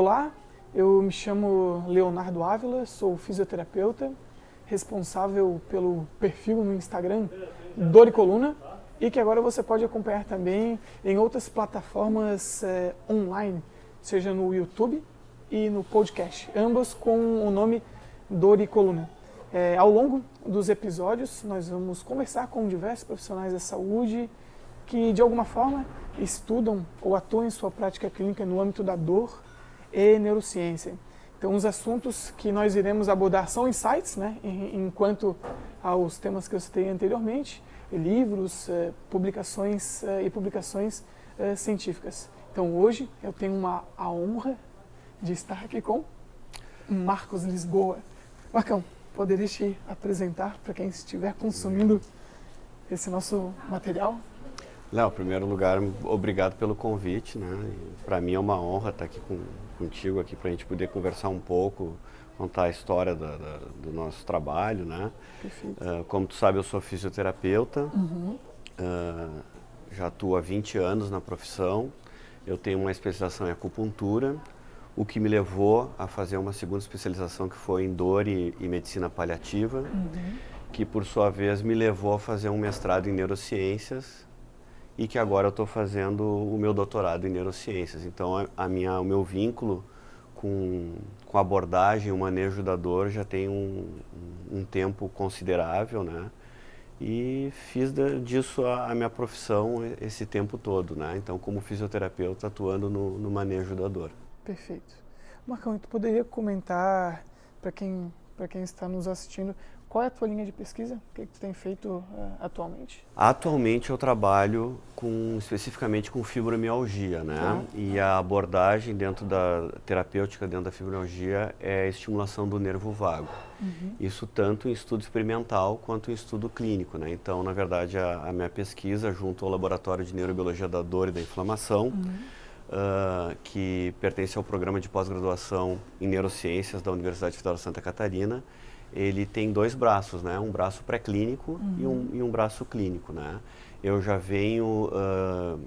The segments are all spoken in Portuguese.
Olá, eu me chamo Leonardo Ávila, sou fisioterapeuta, responsável pelo perfil no Instagram Dor e Coluna e que agora você pode acompanhar também em outras plataformas eh, online, seja no YouTube e no podcast, ambas com o nome Dor e Coluna. Eh, ao longo dos episódios, nós vamos conversar com diversos profissionais da saúde que, de alguma forma, estudam ou atuam em sua prática clínica no âmbito da dor e neurociência. Então, os assuntos que nós iremos abordar são insights, né, enquanto aos temas que eu citei anteriormente, livros, eh, publicações eh, e publicações eh, científicas. Então, hoje eu tenho uma, a honra de estar aqui com Marcos Lisboa. Marcão, poderia te apresentar para quem estiver consumindo esse nosso material? Léo, em primeiro lugar, obrigado pelo convite. Né? Para mim é uma honra estar aqui com, contigo aqui para a gente poder conversar um pouco, contar a história da, da, do nosso trabalho, né? Uh, como tu sabe, eu sou fisioterapeuta, uhum. uh, já atuo há 20 anos na profissão. Eu tenho uma especialização em acupuntura, o que me levou a fazer uma segunda especialização que foi em dor e, e medicina paliativa, uhum. que por sua vez me levou a fazer um mestrado em neurociências e que agora eu estou fazendo o meu doutorado em neurociências. Então, a, minha, o meu vínculo com, com a abordagem, o manejo da dor já tem um, um tempo considerável, né? E fiz disso a, a, minha profissão esse tempo todo, né? Então, como fisioterapeuta, atuando no, no manejo da dor. Perfeito. Marcão, tu poderia comentar para quem, quem está nos assistindo qual é a tua linha de pesquisa? O que, é que tu tem feito uh, atualmente? Atualmente eu trabalho com especificamente com fibromialgia, né? Tá. E a abordagem dentro da terapêutica dentro da fibromialgia é a estimulação do nervo vago. Uhum. Isso tanto em estudo experimental quanto em estudo clínico, né? Então, na verdade, a, a minha pesquisa junto ao Laboratório de Neurobiologia da Dor e da Inflamação uhum. Uh, que pertence ao programa de pós-graduação em neurociências da Universidade Federal de Santa Catarina ele tem dois braços, né? Um braço pré-clínico uhum. e, um, uhum. e um braço clínico, né? Eu já venho uh,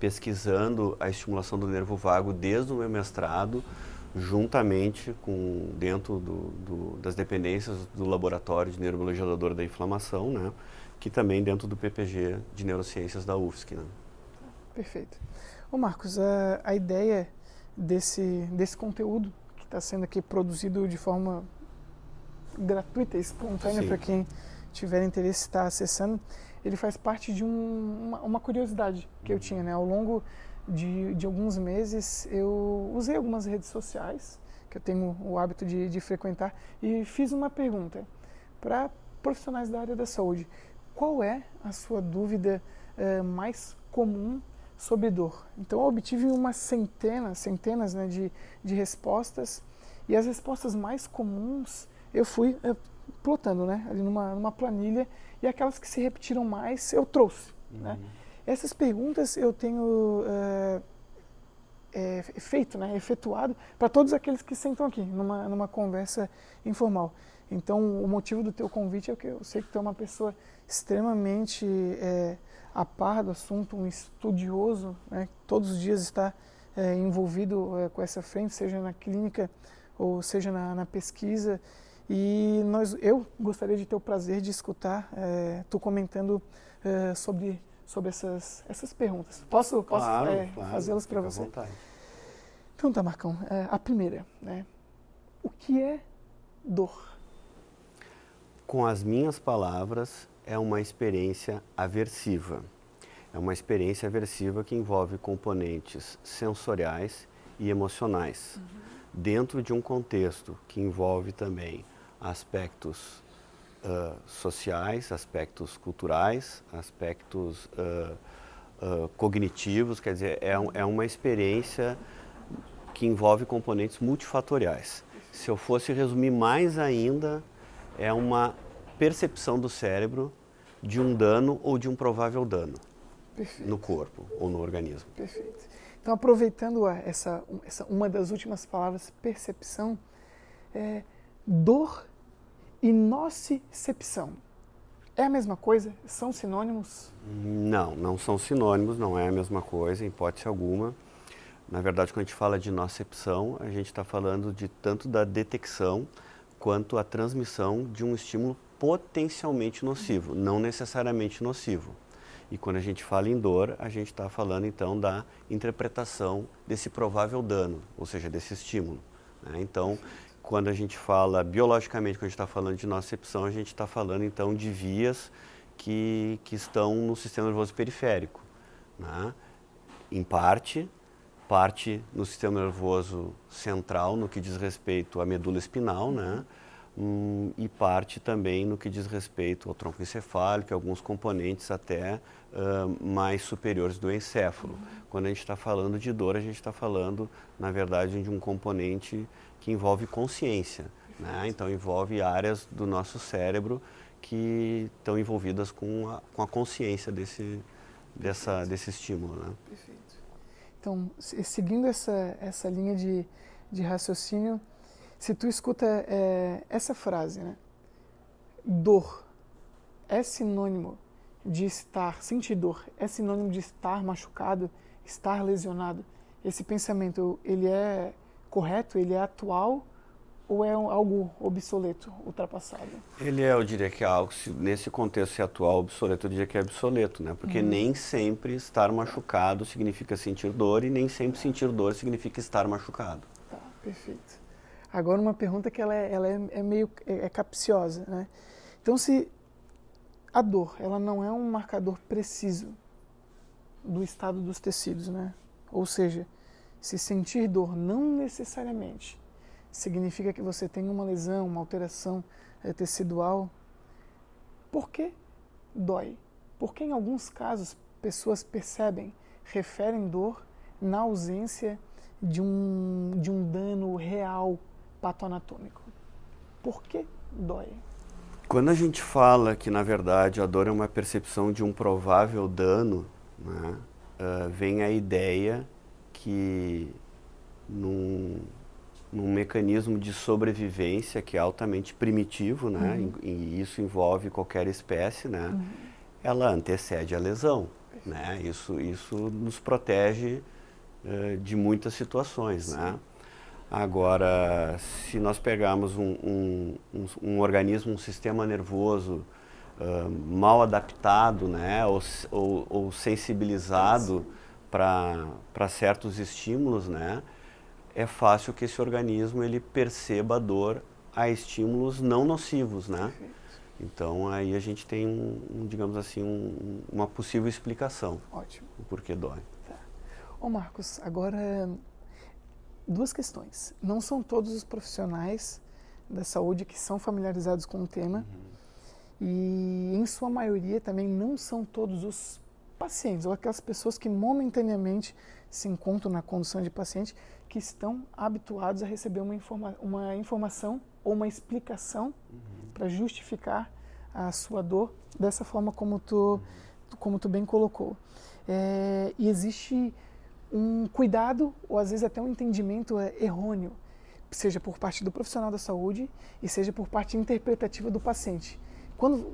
pesquisando a estimulação do nervo vago desde o meu mestrado, juntamente com dentro do, do, das dependências do laboratório de neurobiologia da dor da inflamação, né? Que também dentro do PPG de neurociências da UFSC, né? Perfeito. Ô Marcos, a, a ideia desse, desse conteúdo que está sendo aqui produzido de forma gratuita e espontânea para quem tiver interesse estar acessando. Ele faz parte de um, uma, uma, curiosidade que eu tinha, né? Ao longo de, de alguns meses eu usei algumas redes sociais que eu tenho o hábito de, de frequentar e fiz uma pergunta para profissionais da área da saúde. Qual é a sua dúvida uh, mais comum sobre dor? Então eu obtive uma centena, centenas né, de, de respostas e as respostas mais comuns eu fui é, plotando, né, ali numa, numa planilha, e aquelas que se repetiram mais eu trouxe. Né. Uhum. Né? Essas perguntas eu tenho é, é, feito, né, efetuado para todos aqueles que sentam aqui numa, numa conversa informal. Então, o motivo do teu convite é que eu sei que tu é uma pessoa extremamente é, a par do assunto, um estudioso, né, todos os dias está é, envolvido é, com essa frente, seja na clínica ou seja na, na pesquisa. E nós, eu gostaria de ter o prazer de escutar é, tu comentando é, sobre, sobre essas, essas perguntas. Posso, posso claro, é, claro, fazê-las para você? Vontade. Então tá, Marcão. É, a primeira, né? O que é dor? Com as minhas palavras, é uma experiência aversiva. É uma experiência aversiva que envolve componentes sensoriais e emocionais, uhum. dentro de um contexto que envolve também aspectos uh, sociais, aspectos culturais, aspectos uh, uh, cognitivos, quer dizer, é, é uma experiência que envolve componentes multifatoriais. Se eu fosse resumir mais ainda, é uma percepção do cérebro de um dano ou de um provável dano Perfeito. no corpo ou no organismo. Perfeito. Então, aproveitando essa, essa uma das últimas palavras, percepção, é, dor e nocicepção. É a mesma coisa? São sinônimos? Não, não são sinônimos, não é a mesma coisa, em hipótese alguma. Na verdade, quando a gente fala de nocepção, a gente está falando de tanto da detecção quanto a transmissão de um estímulo potencialmente nocivo, não necessariamente nocivo. E quando a gente fala em dor, a gente está falando então da interpretação desse provável dano, ou seja, desse estímulo. Né? Então, quando a gente fala biologicamente, quando a gente está falando de nocepção, a gente está falando então de vias que, que estão no sistema nervoso periférico. Né? Em parte, parte no sistema nervoso central, no que diz respeito à medula espinal, né? Hum, e parte também no que diz respeito ao tronco encefálico, alguns componentes até uh, mais superiores do encéfalo. Uhum. Quando a gente está falando de dor, a gente está falando, na verdade, de um componente que envolve consciência. Né? Então, envolve áreas do nosso cérebro que estão envolvidas com a, com a consciência desse, dessa, desse estímulo. Né? Perfeito. Então, seguindo essa, essa linha de, de raciocínio, se tu escuta é, essa frase, né? Dor é sinônimo de estar, sentir dor, é sinônimo de estar machucado, estar lesionado. Esse pensamento, ele é correto, ele é atual ou é algo obsoleto, ultrapassado? Ele é, eu diria que é algo, nesse contexto atual, obsoleto, eu diria que é obsoleto, né? Porque uhum. nem sempre estar machucado significa sentir dor e nem sempre sentir dor significa estar machucado. Tá, perfeito. Agora uma pergunta que ela é, ela é, é meio é, é capciosa, né? Então se a dor, ela não é um marcador preciso do estado dos tecidos, né? Ou seja, se sentir dor não necessariamente significa que você tem uma lesão, uma alteração é, tecidual. Por que dói? Porque em alguns casos pessoas percebem, referem dor na ausência de um, de um dano real patoanatômico. Por que dói? Quando a gente fala que, na verdade, a dor é uma percepção de um provável dano, né, uh, vem a ideia que num, num mecanismo de sobrevivência que é altamente primitivo, né? Uhum. E, e, isso envolve qualquer espécie, né? Uhum. Ela antecede a lesão, né? Isso, isso nos protege uh, de muitas situações, né? Sim. né? Agora, se nós pegarmos um, um, um, um organismo, um sistema nervoso uh, mal adaptado, né? Ou, ou, ou sensibilizado para certos estímulos, né? é fácil que esse organismo ele perceba a dor a estímulos não nocivos, né? Então aí a gente tem um, um digamos assim, um, uma possível explicação. Ótimo. O porquê dói. Tá. Ô Marcos, agora duas questões. Não são todos os profissionais da saúde que são familiarizados com o tema uhum. e em sua maioria também não são todos os pacientes ou aquelas pessoas que momentaneamente se encontram na condição de paciente que estão habituados a receber uma, informa uma informação ou uma explicação uhum. para justificar a sua dor dessa forma como tu, uhum. como tu bem colocou. É, e existe um cuidado ou às vezes até um entendimento é, errôneo, seja por parte do profissional da saúde e seja por parte interpretativa do paciente. Quando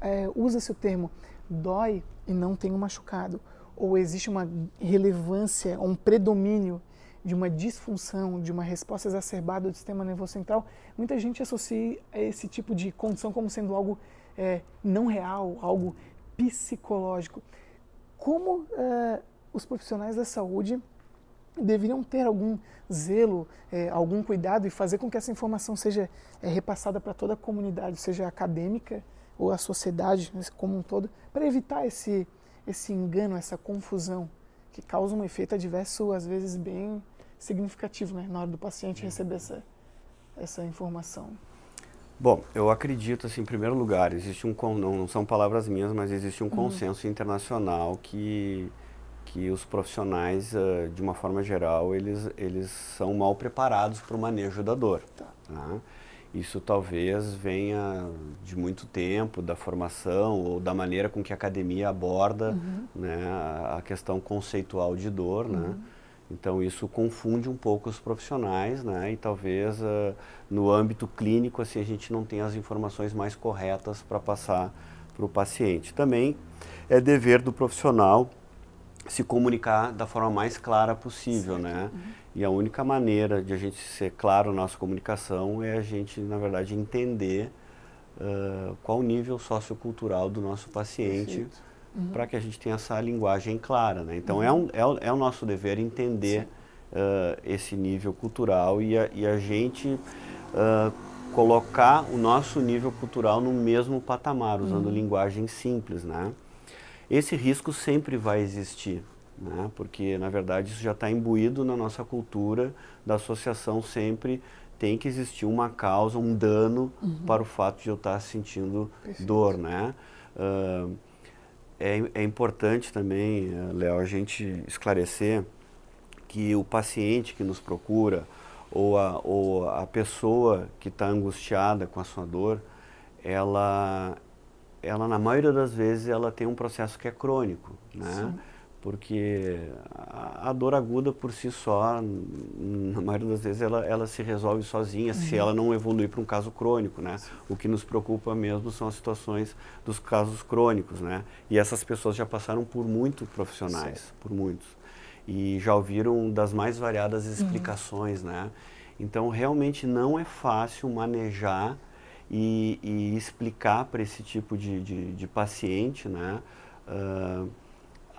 é, usa-se o termo dói e não tem um machucado, ou existe uma relevância, um predomínio de uma disfunção, de uma resposta exacerbada do sistema nervoso central, muita gente associa esse tipo de condição como sendo algo é, não real, algo psicológico. Como é, os profissionais da saúde deveriam ter algum zelo, é, algum cuidado e fazer com que essa informação seja é, repassada para toda a comunidade, seja acadêmica ou a sociedade como um todo, para evitar esse, esse engano, essa confusão que causa um efeito adverso, às vezes, bem significativo né, na hora do paciente receber essa, essa informação? Bom, eu acredito, assim, em primeiro lugar, existe um, não, não são palavras minhas, mas existe um uhum. consenso internacional que, que os profissionais, uh, de uma forma geral, eles, eles são mal preparados para o manejo da dor. Tá. Tá? Isso talvez venha de muito tempo, da formação ou da maneira com que a academia aborda uhum. né, a questão conceitual de dor, né? uhum. né? Então isso confunde um pouco os profissionais, né? E talvez uh, no âmbito clínico assim a gente não tenha as informações mais corretas para passar para o paciente. Também é dever do profissional se comunicar da forma mais clara possível, certo. né? Uhum. E a única maneira de a gente ser claro na nossa comunicação é a gente, na verdade, entender uh, qual o nível sociocultural do nosso paciente uhum. para que a gente tenha essa linguagem clara, né? Então, uhum. é, um, é, o, é, o, nosso dever entender uh, esse nível cultural e a, e a gente uh, colocar o nosso nível cultural no mesmo patamar, usando uhum. linguagem simples, né? Esse risco sempre vai existir, né? porque na verdade isso já está imbuído na nossa cultura da associação sempre tem que existir uma causa, um dano uhum. para o fato de eu estar tá sentindo Perfeito. dor, né? Uh, é, é, importante também, eh, Léo, a gente esclarecer que o paciente que nos procura ou a, ou a pessoa que está angustiada com a sua dor, ela, ela na maioria das vezes ela tem um processo que é crônico, né? Sim. Porque a, a, dor aguda por si só, na maioria das vezes ela, ela se resolve sozinha, uhum. se ela não evoluir para um caso crônico, né? Sim. O que nos preocupa mesmo são as situações dos casos crônicos, né? E essas pessoas já passaram por muitos profissionais, Sim. por muitos. E já ouviram das mais variadas uhum. explicações, uhum. né? Então realmente não é fácil manejar e, e explicar para esse tipo de, de, de paciente, né? Uh,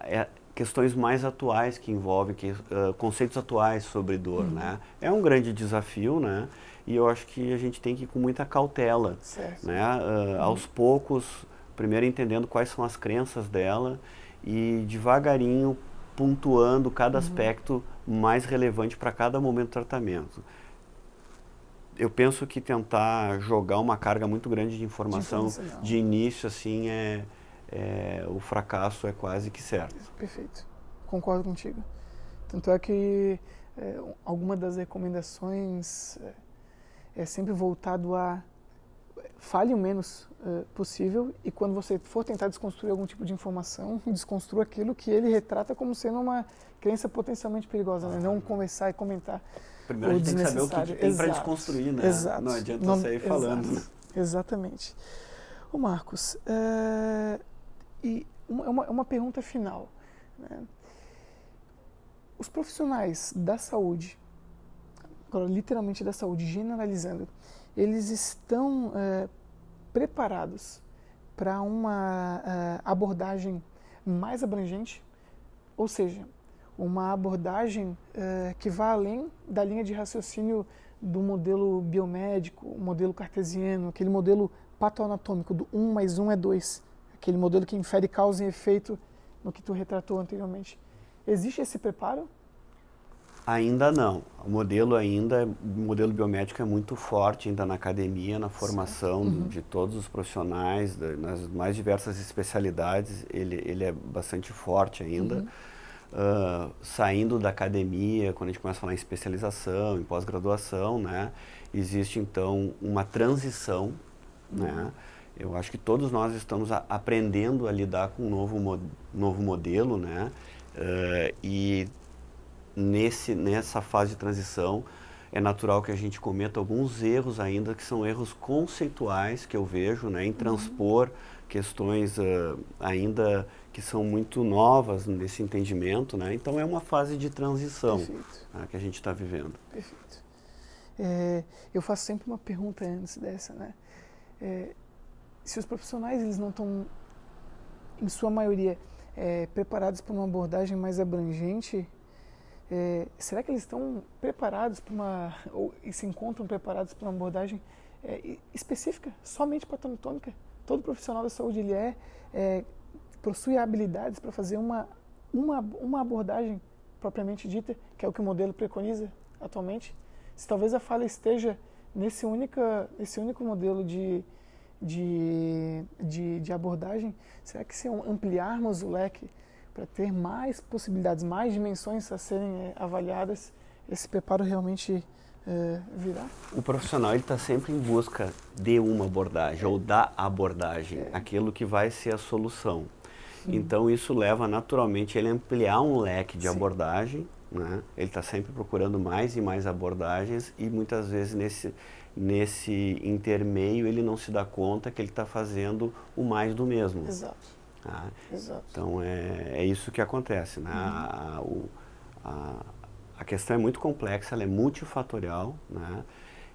é, questões mais atuais que envolvem que, uh, conceitos atuais sobre dor, uhum. né? É um grande desafio, né? E eu acho que a gente tem que ir com muita cautela, certo. né? Uh, uhum. Aos poucos, primeiro entendendo quais são as crenças dela e devagarinho pontuando cada uhum. aspecto mais relevante para cada momento do tratamento eu penso que tentar jogar uma carga muito grande de informação de, de início assim é, é, o fracasso é quase que certo. Perfeito, concordo contigo. Tanto é que é, alguma das recomendações é, é sempre voltado a fale o menos uh, possível e quando você for tentar desconstruir algum tipo de informação, desconstrua aquilo que ele retrata como sendo uma crença potencialmente perigosa, né? não conversar e comentar Primeiro a gente tem que saber o que, tem para desconstruir, né? Exato. Não adianta Não, sair falando. Exato. Né? Exatamente. Ô Marcos, é, e uma, uma, uma, pergunta final. Né? Os profissionais da saúde, agora literalmente da saúde, generalizando, eles estão é, preparados para uma é, abordagem mais abrangente? Ou seja, uma abordagem é, que vá além da linha de raciocínio do modelo biomédico, modelo cartesiano, aquele modelo patoanatômico do 1 mais 1 é 2, aquele modelo que infere causa e efeito no que tu retratou anteriormente. Existe esse preparo? Ainda não. O modelo ainda, o modelo biomédico é muito forte ainda na academia, na formação uhum. de todos os profissionais, nas mais diversas especialidades, ele, ele é bastante forte ainda. Uhum uh, saindo da academia, quando a gente começa a falar em especialização, em pós-graduação, né, existe então uma transição, né, eu acho que todos nós estamos a, aprendendo a lidar com um novo, mo novo modelo, né, uh, e nesse, nessa fase de transição é natural que a gente cometa alguns erros ainda, que são erros conceituais que eu vejo, né, em uhum. transpor uhum. questões uh, ainda que são muito novas nesse entendimento, né? Então é uma fase de transição né, que a gente está vivendo. Perfeito. É, eu faço sempre uma pergunta antes dessa, né? É, se os profissionais eles não estão, em sua maioria, é, preparados para uma abordagem mais abrangente, é, será que eles estão preparados para uma ou se encontram preparados para uma abordagem é, específica, somente patonotômica? Todo profissional da saúde ele é, é possui habilidades para fazer uma, uma, uma abordagem propriamente dita, que é o que o modelo preconiza atualmente. Se talvez a falha esteja nesse, única, nesse único modelo de, de, de, de abordagem, será que se ampliarmos o leque para ter mais possibilidades, mais dimensões a serem é, avaliadas, esse preparo realmente é, virá? O profissional está sempre em busca de uma abordagem ou da abordagem, é. aquilo que vai ser a solução. Então isso leva naturalmente ele a ampliar um leque de Sim. abordagem, né? Ele está sempre procurando mais e mais abordagens e muitas vezes nesse nesse intermeio ele não se dá conta que ele está fazendo o mais do mesmo. Exato. Tá? Então é, é isso que acontece. Né? Uhum. A, o, a, a questão é muito complexa, ela é multifatorial. Né?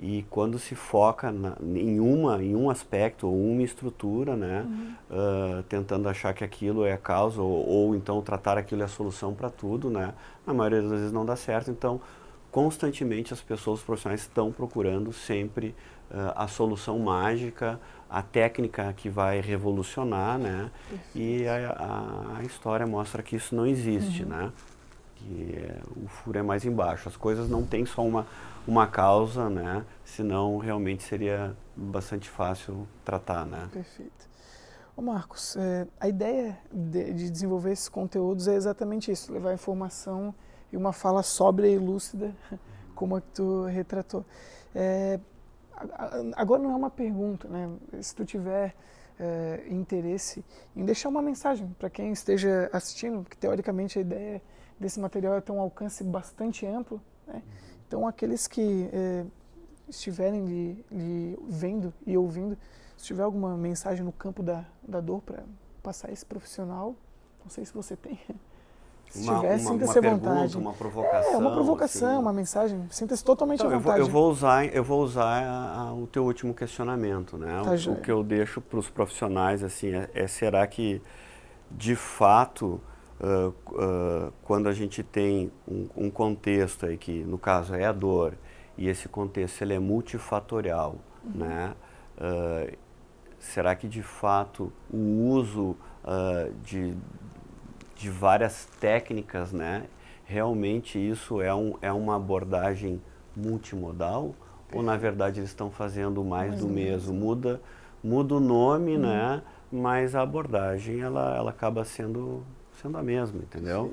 e quando se foca na, em uma em um aspecto ou uma estrutura né uhum. uh, tentando achar que aquilo é a causa ou, ou então tratar aquilo é a solução para tudo né na maioria das vezes não dá certo então constantemente as pessoas os profissionais estão procurando sempre uh, a solução mágica a técnica que vai revolucionar né e a, a, a, história mostra que isso não existe uhum. né que é, o furo é mais embaixo as coisas não têm só uma uma causa, né? Senão realmente seria bastante fácil tratar, né? Perfeito. Ô Marcos, é, a ideia de, de, desenvolver esses conteúdos é exatamente isso, levar informação e uma fala sóbria e lúcida, como a que tu retratou. É, agora não é uma pergunta, né? Se tu tiver é, interesse em deixar uma mensagem para quem esteja assistindo, porque teoricamente a ideia desse material é ter um alcance bastante amplo, né? Então, aqueles que é, estiverem lhe, lhe, vendo e ouvindo, se tiver alguma mensagem no campo da, da dor para passar esse profissional, não sei se você tem. Se uma, tiver, sinta-se à vontade. Uma provocação. É, uma provocação, assim. uma mensagem. Sinta-se totalmente então, à vontade. Eu vou, eu vou usar, eu vou usar a, a, o teu último questionamento, né? Tá o, o, que eu deixo para os profissionais assim é, é, será que de fato uh, uh, quando a gente tem um, um, contexto aí que no caso é a dor e esse contexto ele é multifatorial, uhum. né? Uh, será que de fato o uso de, de várias técnicas, né? Realmente isso é, um, é uma abordagem multimodal ou na verdade eles estão fazendo mais, mais do mesmo? Muda, muda o nome, uhum. né? Mas a abordagem ela, ela acaba sendo sendo a mesma, entendeu?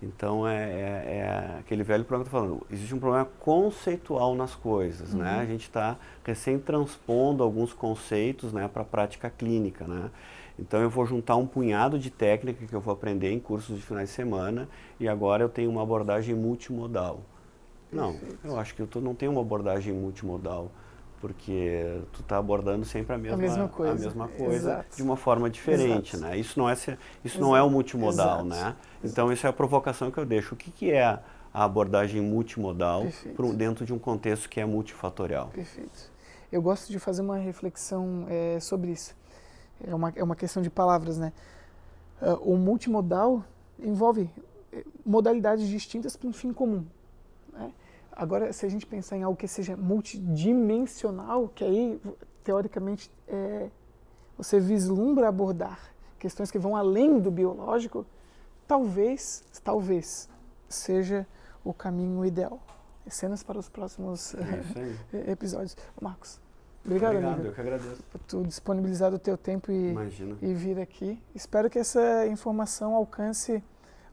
Então é, é, é, aquele velho problema que eu tô falando. Existe um problema conceitual nas coisas, né? uhum. né? A gente está recém transpondo alguns conceitos, né, para a prática clínica, né? Então eu vou juntar um punhado de técnica que eu vou aprender em cursos de finais de semana e agora eu tenho uma abordagem multimodal. Não, eu acho que eu tô, não tenho uma abordagem multimodal porque tu está abordando sempre a mesma, a mesma coisa, a mesma coisa de uma forma diferente, Exato. né? Isso não é isso Exato. não é o multimodal, Exato. né? Então isso é a provocação que eu deixo. O que, que é a abordagem multimodal pro, dentro de um contexto que é multifatorial? Perfeito. Eu gosto de fazer uma reflexão é, sobre isso. É uma, é uma questão de palavras, né? Uh, o multimodal envolve é, modalidades distintas para um fim comum. Né? Agora, se a gente pensar em algo que seja multidimensional, que aí, teoricamente, é, você vislumbra abordar questões que vão além do biológico, talvez, talvez, seja o caminho ideal. Cenas para os próximos é episódios. Marcos, obrigado, obrigado amigo. eu que agradeço. Por tu disponibilizar o teu tempo e, e vir aqui. Espero que essa informação alcance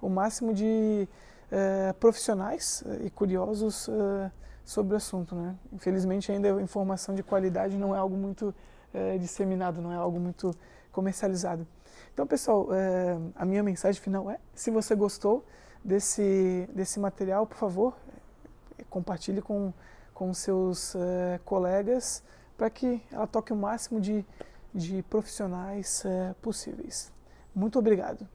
o máximo de é, profissionais eh, e curiosos é, sobre o assunto. Né? Infelizmente, ainda a informação de qualidade não é algo muito é, disseminado, não é algo muito comercializado. Então, pessoal, a minha mensagem final é: se você gostou desse, desse material, por favor, compartilhe com, com seus colegas para que ela toque o máximo de, de profissionais possíveis. Muito obrigado.